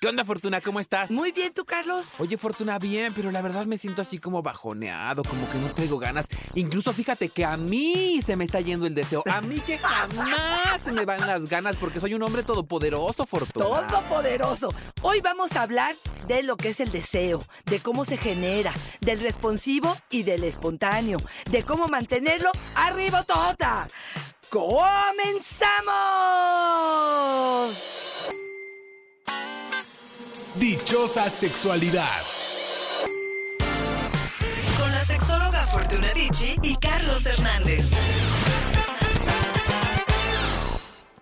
¿Qué onda, Fortuna? ¿Cómo estás? Muy bien, ¿tú, Carlos? Oye, Fortuna, bien, pero la verdad me siento así como bajoneado, como que no traigo ganas. Incluso fíjate que a mí se me está yendo el deseo. A mí que jamás se me van las ganas porque soy un hombre todopoderoso, Fortuna. Todopoderoso. Hoy vamos a hablar de lo que es el deseo, de cómo se genera, del responsivo y del espontáneo, de cómo mantenerlo arriba tota. ¡Comenzamos! Dichosa sexualidad. Con la sexóloga Fortuna Dicci y Carlos Hernández.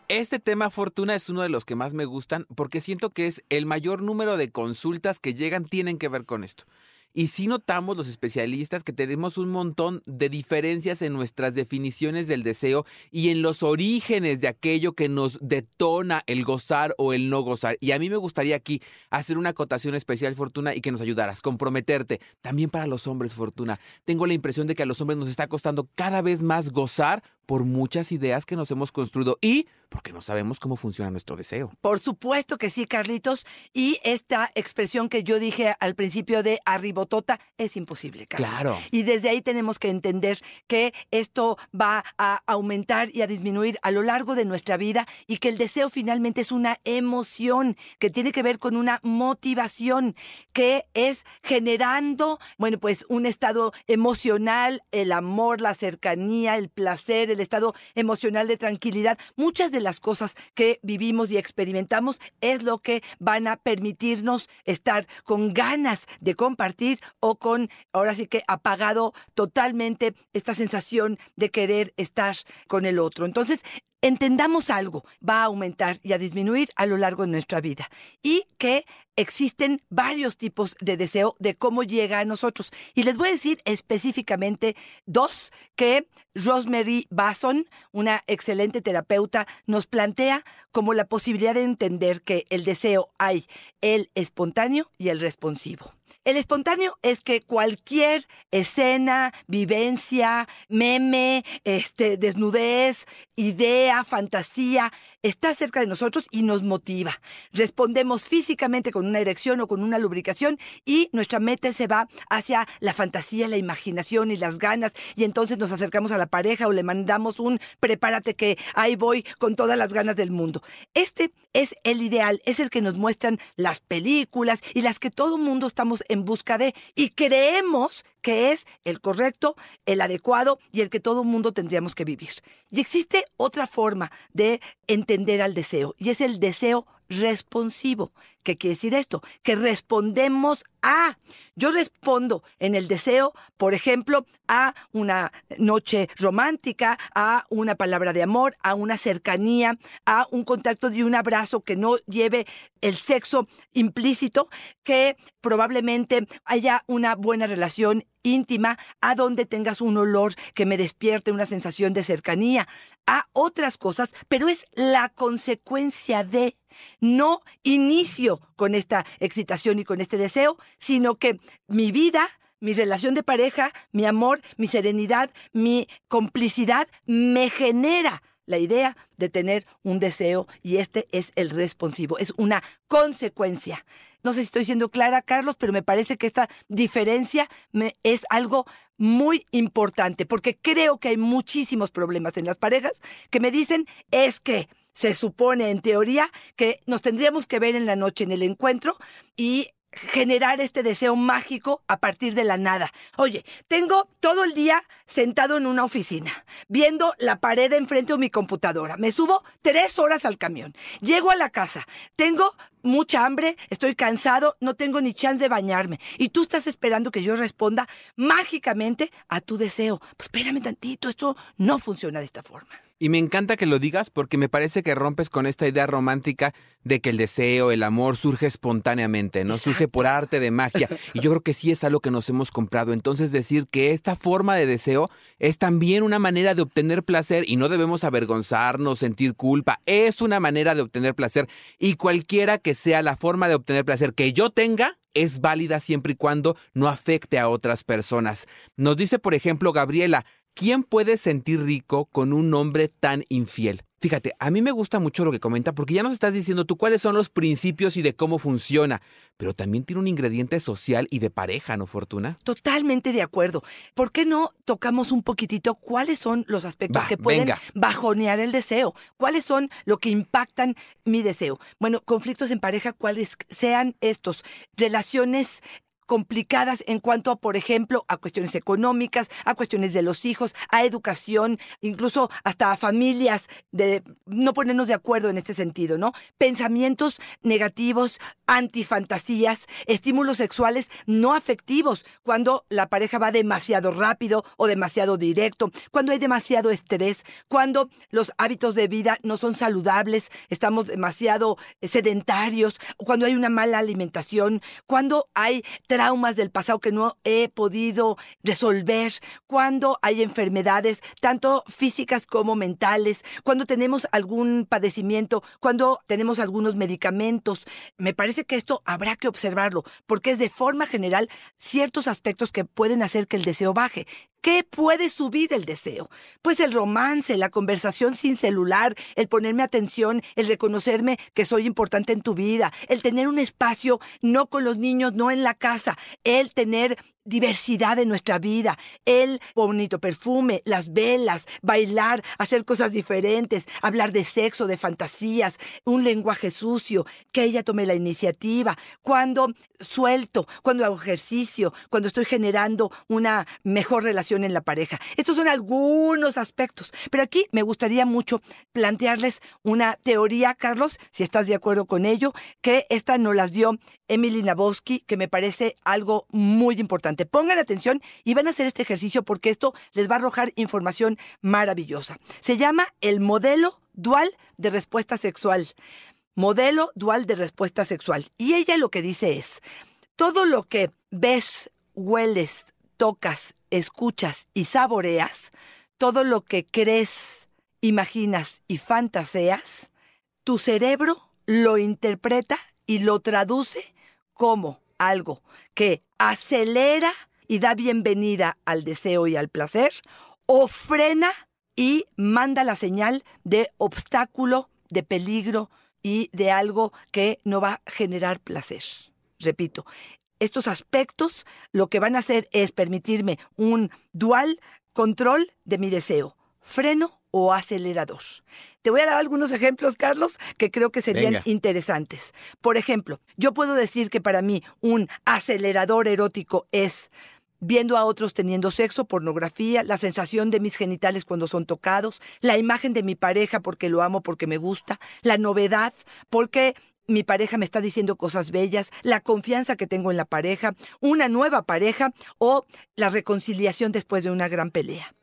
Este tema, Fortuna, es uno de los que más me gustan porque siento que es el mayor número de consultas que llegan tienen que ver con esto. Y sí notamos los especialistas que tenemos un montón de diferencias en nuestras definiciones del deseo y en los orígenes de aquello que nos detona el gozar o el no gozar. Y a mí me gustaría aquí hacer una acotación especial, Fortuna, y que nos ayudaras, comprometerte. También para los hombres, Fortuna. Tengo la impresión de que a los hombres nos está costando cada vez más gozar por muchas ideas que nos hemos construido y porque no sabemos cómo funciona nuestro deseo. Por supuesto que sí, Carlitos. Y esta expresión que yo dije al principio de arribotota es imposible, Carlos. Claro. Y desde ahí tenemos que entender que esto va a aumentar y a disminuir a lo largo de nuestra vida y que el deseo finalmente es una emoción que tiene que ver con una motivación que es generando, bueno, pues un estado emocional, el amor, la cercanía, el placer, el estado emocional de tranquilidad. Muchas de las cosas que vivimos y experimentamos es lo que van a permitirnos estar con ganas de compartir o con, ahora sí que apagado totalmente esta sensación de querer estar con el otro. Entonces, entendamos algo, va a aumentar y a disminuir a lo largo de nuestra vida y que existen varios tipos de deseo de cómo llega a nosotros. Y les voy a decir específicamente dos que Rosemary Basson, una excelente terapeuta, nos plantea como la posibilidad de entender que el deseo hay el espontáneo y el responsivo. El espontáneo es que cualquier escena, vivencia, meme, este, desnudez, idea, fantasía, está cerca de nosotros y nos motiva. Respondemos físicamente con una erección o con una lubricación y nuestra mente se va hacia la fantasía, la imaginación y las ganas y entonces nos acercamos a la pareja o le mandamos un prepárate que ahí voy con todas las ganas del mundo. Este es el ideal, es el que nos muestran las películas y las que todo mundo estamos en busca de y creemos que es el correcto, el adecuado y el que todo mundo tendríamos que vivir. Y existe otra forma de entender al deseo y es el deseo responsivo. ¿Qué quiere decir esto? Que respondemos a. Yo respondo en el deseo, por ejemplo, a una noche romántica, a una palabra de amor, a una cercanía, a un contacto y un abrazo que no lleve el sexo implícito, que probablemente haya una buena relación íntima, a donde tengas un olor que me despierte una sensación de cercanía, a otras cosas, pero es la consecuencia de no inicio con esta excitación y con este deseo, sino que mi vida, mi relación de pareja, mi amor, mi serenidad, mi complicidad me genera la idea de tener un deseo y este es el responsivo, es una consecuencia. No sé si estoy siendo clara, Carlos, pero me parece que esta diferencia me, es algo muy importante, porque creo que hay muchísimos problemas en las parejas que me dicen es que se supone en teoría que nos tendríamos que ver en la noche en el encuentro y generar este deseo mágico a partir de la nada. Oye, tengo todo el día sentado en una oficina, viendo la pared enfrente de mi computadora. Me subo tres horas al camión. Llego a la casa. Tengo mucha hambre, estoy cansado, no tengo ni chance de bañarme. Y tú estás esperando que yo responda mágicamente a tu deseo. Pues espérame tantito, esto no funciona de esta forma. Y me encanta que lo digas porque me parece que rompes con esta idea romántica de que el deseo, el amor surge espontáneamente, ¿no? Surge por arte de magia. Y yo creo que sí es algo que nos hemos comprado. Entonces decir que esta forma de deseo es también una manera de obtener placer y no debemos avergonzarnos, sentir culpa. Es una manera de obtener placer. Y cualquiera que sea la forma de obtener placer que yo tenga, es válida siempre y cuando no afecte a otras personas. Nos dice, por ejemplo, Gabriela, ¿Quién puede sentir rico con un hombre tan infiel? Fíjate, a mí me gusta mucho lo que comenta porque ya nos estás diciendo tú cuáles son los principios y de cómo funciona, pero también tiene un ingrediente social y de pareja, ¿no, Fortuna? Totalmente de acuerdo. ¿Por qué no tocamos un poquitito cuáles son los aspectos que pueden venga. bajonear el deseo? ¿Cuáles son lo que impactan mi deseo? Bueno, conflictos en pareja, cuáles sean estos. Relaciones complicadas en cuanto a, por ejemplo, a cuestiones económicas, a cuestiones de los hijos, a educación, incluso hasta a familias, de no ponernos de acuerdo en este sentido, ¿no? Pensamientos negativos, antifantasías, estímulos sexuales no afectivos, cuando la pareja va demasiado rápido o demasiado directo, cuando hay demasiado estrés, cuando los hábitos de vida no son saludables, estamos demasiado sedentarios, cuando hay una mala alimentación, cuando hay traumas del pasado que no he podido resolver, cuando hay enfermedades, tanto físicas como mentales, cuando tenemos algún padecimiento, cuando tenemos algunos medicamentos. Me parece que esto habrá que observarlo, porque es de forma general ciertos aspectos que pueden hacer que el deseo baje. ¿Qué puede subir el deseo? Pues el romance, la conversación sin celular, el ponerme atención, el reconocerme que soy importante en tu vida, el tener un espacio no con los niños, no en la casa, el tener diversidad en nuestra vida, el bonito perfume, las velas, bailar, hacer cosas diferentes, hablar de sexo, de fantasías, un lenguaje sucio, que ella tome la iniciativa, cuando suelto, cuando hago ejercicio, cuando estoy generando una mejor relación en la pareja. Estos son algunos aspectos, pero aquí me gustaría mucho plantearles una teoría, Carlos, si estás de acuerdo con ello, que esta nos las dio Emily Nabowski, que me parece algo muy importante. Pongan atención y van a hacer este ejercicio porque esto les va a arrojar información maravillosa. Se llama el modelo dual de respuesta sexual. Modelo dual de respuesta sexual. Y ella lo que dice es, todo lo que ves, hueles, tocas, escuchas y saboreas, todo lo que crees, imaginas y fantaseas, tu cerebro lo interpreta y lo traduce como algo que acelera y da bienvenida al deseo y al placer, o frena y manda la señal de obstáculo, de peligro y de algo que no va a generar placer. Repito, estos aspectos lo que van a hacer es permitirme un dual control de mi deseo, freno o acelerador. Te voy a dar algunos ejemplos, Carlos, que creo que serían Venga. interesantes. Por ejemplo, yo puedo decir que para mí un acelerador erótico es viendo a otros teniendo sexo, pornografía, la sensación de mis genitales cuando son tocados, la imagen de mi pareja porque lo amo, porque me gusta, la novedad, porque mi pareja me está diciendo cosas bellas, la confianza que tengo en la pareja, una nueva pareja o la reconciliación después de una gran pelea.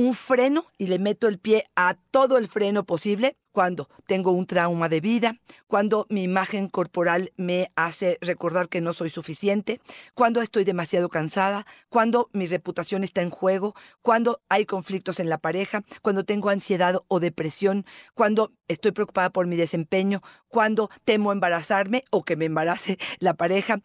Un freno y le meto el pie a todo el freno posible cuando tengo un trauma de vida, cuando mi imagen corporal me hace recordar que no soy suficiente, cuando estoy demasiado cansada, cuando mi reputación está en juego, cuando hay conflictos en la pareja, cuando tengo ansiedad o depresión, cuando estoy preocupada por mi desempeño, cuando temo embarazarme o que me embarace la pareja.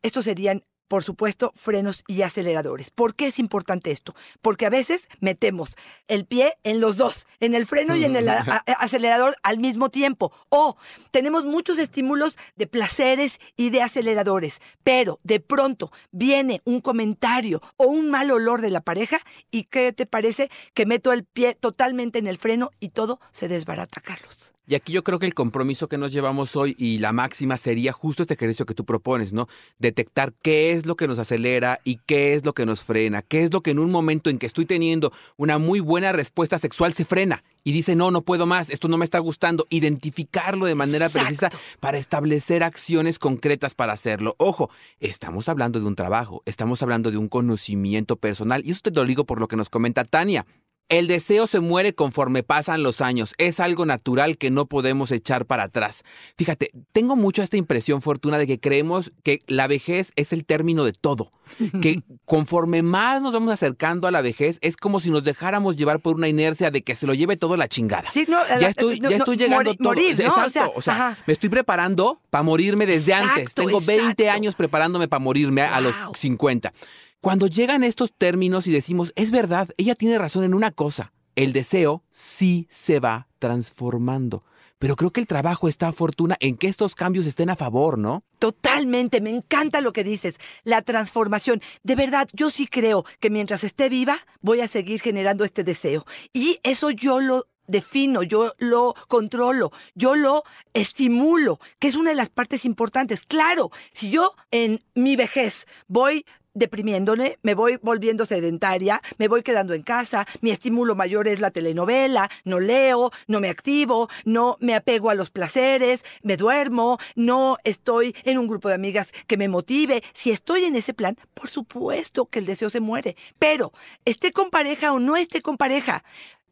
Estos serían por supuesto, frenos y aceleradores. ¿Por qué es importante esto? Porque a veces metemos el pie en los dos, en el freno y en el acelerador al mismo tiempo. O tenemos muchos estímulos de placeres y de aceleradores, pero de pronto viene un comentario o un mal olor de la pareja y ¿qué te parece? Que meto el pie totalmente en el freno y todo se desbarata, Carlos. Y aquí yo creo que el compromiso que nos llevamos hoy y la máxima sería justo este ejercicio que tú propones, ¿no? Detectar qué es lo que nos acelera y qué es lo que nos frena, qué es lo que en un momento en que estoy teniendo una muy buena respuesta sexual se frena y dice, no, no puedo más, esto no me está gustando. Identificarlo de manera Exacto. precisa para establecer acciones concretas para hacerlo. Ojo, estamos hablando de un trabajo, estamos hablando de un conocimiento personal y eso te lo digo por lo que nos comenta Tania. El deseo se muere conforme pasan los años. Es algo natural que no podemos echar para atrás. Fíjate, tengo mucho esta impresión, Fortuna, de que creemos que la vejez es el término de todo. Que conforme más nos vamos acercando a la vejez, es como si nos dejáramos llevar por una inercia de que se lo lleve todo la chingada. Sí, no, ya estoy, no, ya no, estoy llegando todo. morir. Exacto, O sea, o sea, me estoy preparando para morirme desde antes. Exacto, Tengo 20 exacto. años preparándome para morirme a los Wow. 50. Cuando llegan estos términos y decimos, es verdad, ella tiene razón en una cosa, el deseo sí se va transformando. Pero creo que el trabajo está, Fortuna, en que estos cambios estén a favor, ¿no? Totalmente, me encanta lo que dices, la transformación. De verdad, yo sí creo que mientras esté viva voy a seguir generando este deseo. Y eso yo lo defino, yo lo controlo, yo lo estimulo, que es una de las partes importantes. Claro, si yo en mi vejez voy deprimiéndome, me voy volviendo sedentaria, me voy quedando en casa, mi estímulo mayor es la telenovela, no leo, no me activo, no me apego a los placeres, me duermo, no estoy en un grupo de amigas que me motive. Si estoy en ese plan, por supuesto que el deseo se muere, pero esté con pareja o no esté con pareja,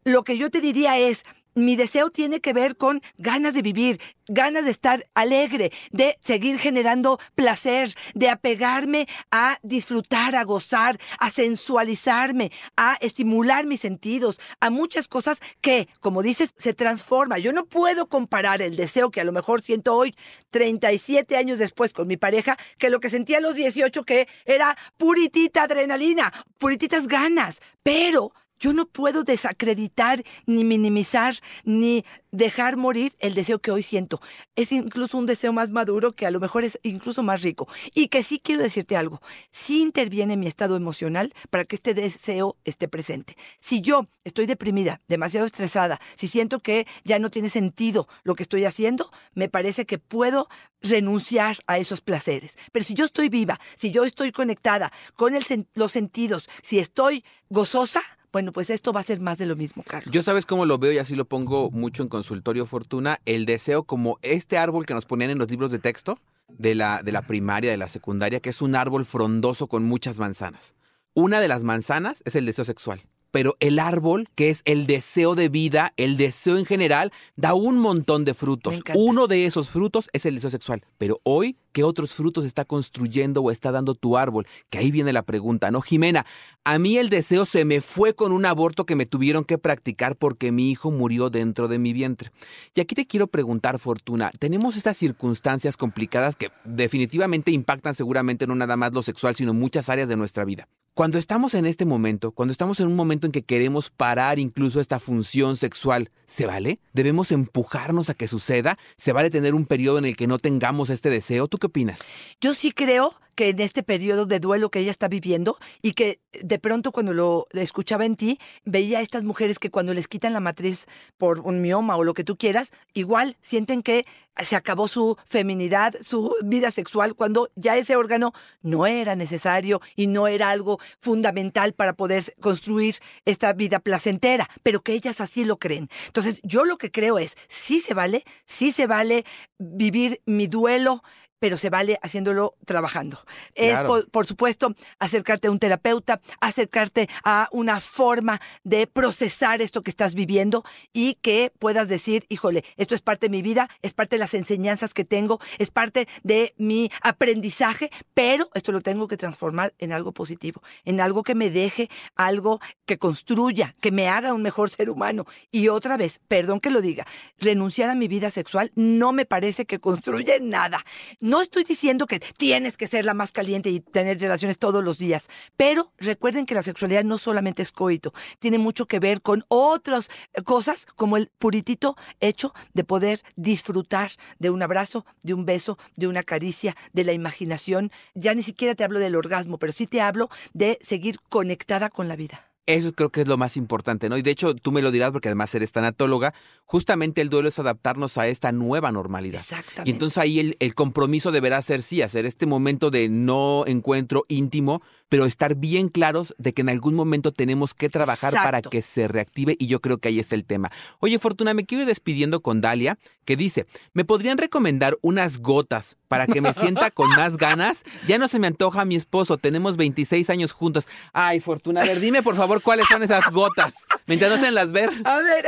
lo que yo te diría es, mi deseo tiene que ver con ganas de vivir, ganas de estar alegre, de seguir generando placer, de apegarme a disfrutar, a gozar, a sensualizarme, a estimular mis sentidos, a muchas cosas que, como dices, se transforma. Yo no puedo comparar el deseo que a lo mejor siento hoy, 37 años después con mi pareja, que lo que sentía a los 18, que era puritita adrenalina, purititas ganas, pero yo no puedo desacreditar, ni minimizar, ni dejar morir el deseo que hoy siento. Es incluso un deseo más maduro que a lo mejor es incluso más rico. Y que sí quiero decirte algo, sí interviene mi estado emocional para que este deseo esté presente. Si yo estoy deprimida, demasiado estresada, si siento que ya no tiene sentido lo que estoy haciendo, me parece que puedo renunciar a esos placeres. Pero si yo estoy viva, si yo estoy conectada con los sentidos, si estoy gozosa, bueno, pues esto va a ser más de lo mismo, Carlos. Yo sabes cómo lo veo y así lo pongo mucho en consultorio Fortuna, el deseo como este árbol que nos ponían en los libros de texto de la, de la primaria, de la secundaria, que es un árbol frondoso con muchas manzanas. Una de las manzanas es el deseo sexual pero el árbol, que es el deseo de vida, el deseo en general, da un montón de frutos. Uno de esos frutos es el deseo sexual. Pero hoy, ¿qué otros frutos está construyendo o está dando tu árbol? Que ahí viene la pregunta, ¿no? Jimena, a mí el deseo se me fue con un aborto que me tuvieron que practicar porque mi hijo murió dentro de mi vientre. Y aquí te quiero preguntar, Fortuna, tenemos estas circunstancias complicadas que definitivamente impactan seguramente no nada más lo sexual, sino muchas áreas de nuestra vida. Cuando estamos en este momento, cuando estamos en un momento en que queremos parar incluso esta función sexual, ¿se vale? ¿Debemos empujarnos a que suceda? ¿Se vale tener un periodo en el que no tengamos este deseo? ¿Tú qué opinas? Yo sí creo que en este periodo de duelo que ella está viviendo y que de pronto cuando lo escuchaba en ti, veía a estas mujeres que cuando les quitan la matriz por un mioma o lo que tú quieras, igual sienten que se acabó su feminidad, su vida sexual, cuando ya ese órgano no era necesario y no era algo fundamental para poder construir esta vida placentera, pero que ellas así lo creen. Entonces, yo lo que creo es, sí se vale, sí se vale vivir mi duelo pero se vale haciéndolo trabajando. Es, por, supuesto, acercarte a un terapeuta, acercarte a una forma de procesar esto que estás viviendo y que puedas decir, híjole, esto es parte de mi vida, es parte de las enseñanzas que tengo, es parte de mi aprendizaje, pero esto lo tengo que transformar en algo positivo, en algo que me deje, algo que construya, que me haga un mejor ser humano. Y otra vez, perdón que lo diga, renunciar a mi vida sexual no me parece que construye nada no estoy diciendo que tienes que ser la más caliente y tener relaciones todos los días, pero recuerden que la sexualidad no solamente es coito, tiene mucho que ver con otras cosas como el puritito hecho de poder disfrutar de un abrazo, de un beso, de una caricia, de la imaginación. Ya ni siquiera te hablo del orgasmo, pero sí te hablo de seguir conectada con la vida. Eso creo que es lo más importante, ¿no? Y de hecho, tú me lo dirás porque además eres tanatóloga, justamente el duelo es adaptarnos a esta nueva normalidad. Exactamente. Y entonces ahí el, el compromiso deberá ser sí, hacer este momento de no encuentro íntimo, pero estar bien claros de que en algún momento tenemos que trabajar para que se reactive y yo creo que ahí está el tema. Oye, Fortuna, me quiero ir despidiendo con Dalia, que dice, ¿me podrían recomendar unas gotas para que me sienta con más ganas? Ya no se me antoja a mi esposo, tenemos 26 años juntos. Ay, Fortuna, a ver, dime por favor cuáles son esas gotas, mientras no se las ver. A ver,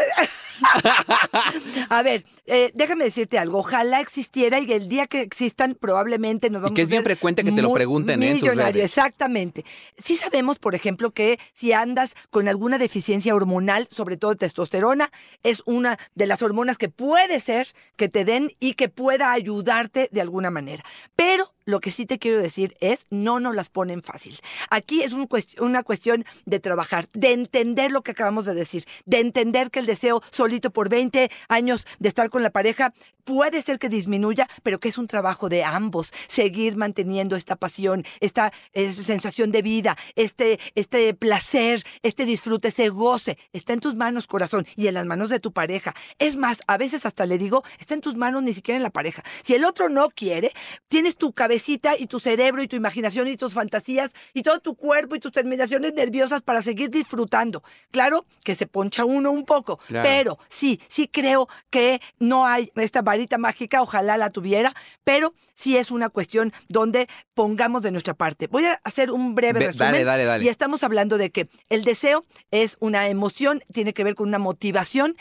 a ver, eh, déjame decirte algo. Ojalá existiera y el día que existan probablemente nos vamos y que es bien frecuente que te lo pregunten ¿eh? en tus redes. Exactamente. Sí sabemos, por ejemplo, que si andas con alguna deficiencia hormonal, sobre todo testosterona, es una de las hormonas que puede ser que te den y que pueda ayudarte de alguna manera. Pero lo que sí te quiero decir es, no nos las ponen fácil. Aquí es una cuestión de trabajar, de entender lo que acabamos de decir, de entender que el deseo solito por 20 años de estar con la pareja puede ser que disminuya, pero que es un trabajo de ambos, seguir manteniendo esta pasión, esta eh, sensación de vida, este, este placer, este disfrute, ese goce, está en tus manos, corazón, y en las manos de tu pareja. Es más, a veces hasta le digo, está en tus manos ni siquiera en la pareja. Si el otro no quiere, tienes tu cabecita y tu cerebro y tu imaginación y tus fantasías y todo tu cuerpo y tus terminaciones nerviosas para seguir disfrutando. Claro que se poncha uno un poco, Claro. pero sí, sí creo que no hay esta varita mágica, ojalá la tuviera, pero sí es una cuestión donde pongamos de nuestra parte. Voy a hacer un breve Ve- resumen. dale, dale, dale. Y estamos hablando de que el deseo es una emoción, tiene que ver con una motivación.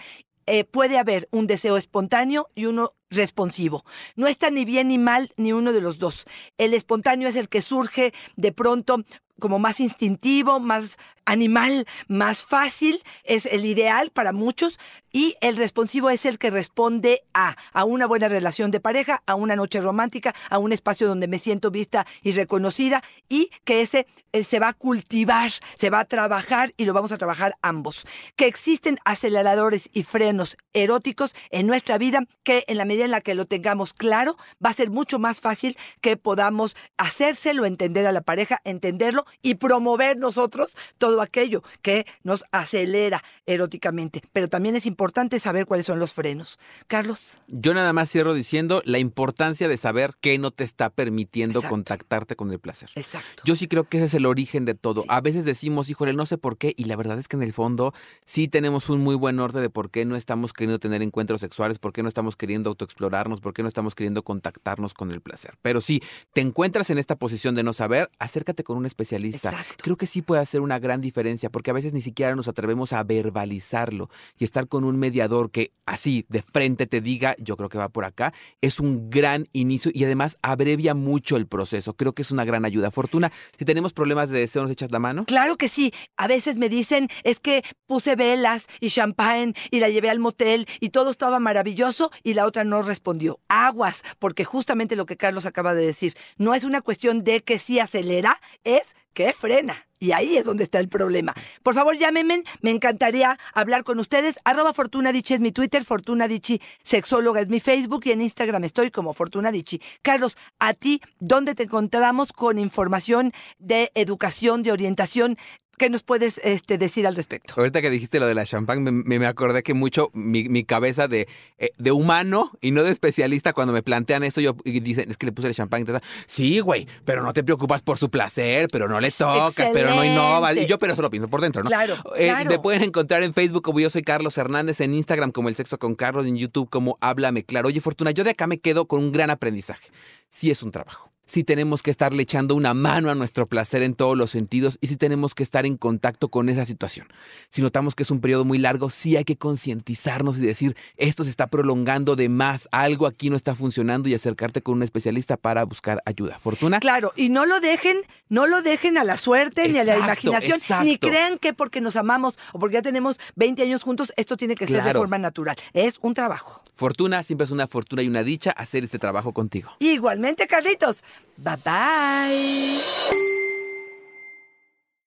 eh, puede haber un deseo espontáneo y uno responsivo. No está ni bien ni mal ni uno de los dos. El espontáneo es el que surge de pronto como más instintivo, más animal, más fácil, es el ideal para muchos y el responsivo es el que responde a a una buena relación de pareja, a una noche romántica, a un espacio donde me siento vista y reconocida y que ese eh, se va a cultivar, se va a trabajar y lo vamos a trabajar ambos. Que existen aceleradores y frenos eróticos en nuestra vida que en la medida en la que lo tengamos claro, va a ser mucho más fácil que podamos hacérselo entender a la pareja, entenderlo y promover nosotros todo aquello que nos acelera eróticamente. Pero también es importante saber cuáles son los frenos. Carlos. Yo nada más cierro diciendo la importancia de saber qué no te está permitiendo Exacto. contactarte con el placer. Exacto. Yo sí creo que ese es el origen de todo. Sí. A veces decimos, híjole, no sé por qué, y la verdad es que en el fondo sí tenemos un muy buen norte de por qué no estamos queriendo tener encuentros sexuales, por qué no estamos queriendo autoexplorarnos, por qué no estamos queriendo contactarnos con el placer. Pero sí, te encuentras en esta posición de no saber, acércate con un especialista. Exacto. Creo que sí puede hacer una gran diferencia, porque a veces ni siquiera nos atrevemos a verbalizarlo y estar con un mediador que así de frente te diga, yo creo que va por acá, es un gran inicio y además abrevia mucho el proceso. Creo que es una gran ayuda. Fortuna, si tenemos problemas de deseo, ¿nos echas la mano? Claro que sí. A veces me dicen, es que puse velas y champán y la llevé al motel y todo estaba maravilloso y la otra no respondió. Aguas, porque justamente lo que Carlos acaba de decir, no es una cuestión de que sí acelera, es que frena. Y ahí es donde está el problema. Por favor, llámenme. Me encantaría hablar con ustedes. Arroba Fortuna es mi Twitter, Fortuna Dichi Sexóloga es mi Facebook y en Instagram estoy como Fortuna Dichi. Carlos, a ti, ¿dónde te encontramos con información de educación, de orientación? ¿Qué nos puedes este, decir al respecto? Ahorita que dijiste lo de la champán, me, me- acordé que mucho mi, mi cabeza de, eh, de humano y no de especialista, cuando me plantean eso, yo y dicen, es que le puse el champán y tal. Sí, güey, pero no te preocupas por su placer, pero no le tocas, pero no innovas. Y yo, pero eso lo pienso por dentro, ¿no? Claro, Eh, claro. Me pueden encontrar en Facebook como yo soy Carlos Hernández, en Instagram como El Sexo con Carlos, en YouTube como Háblame Claro. Oye, Fortuna, yo de acá me quedo con un gran aprendizaje. Sí es un trabajo. Sí tenemos que estarle echando una mano a nuestro placer en todos los sentidos y sí tenemos que estar en contacto con esa situación. Si notamos que es un periodo muy largo, sí hay que concientizarnos y decir, esto se está prolongando de más, algo aquí no está funcionando y acercarte con un especialista para buscar ayuda. Fortuna. Claro, y no lo dejen, no lo dejen a la suerte ni a la imaginación, exacto. ni crean que porque nos amamos o porque ya tenemos 20 años juntos, esto tiene que ser de forma natural. Es un trabajo. Fortuna, siempre es una fortuna y una dicha hacer este trabajo contigo. Igualmente, Carlitos. Bye bye.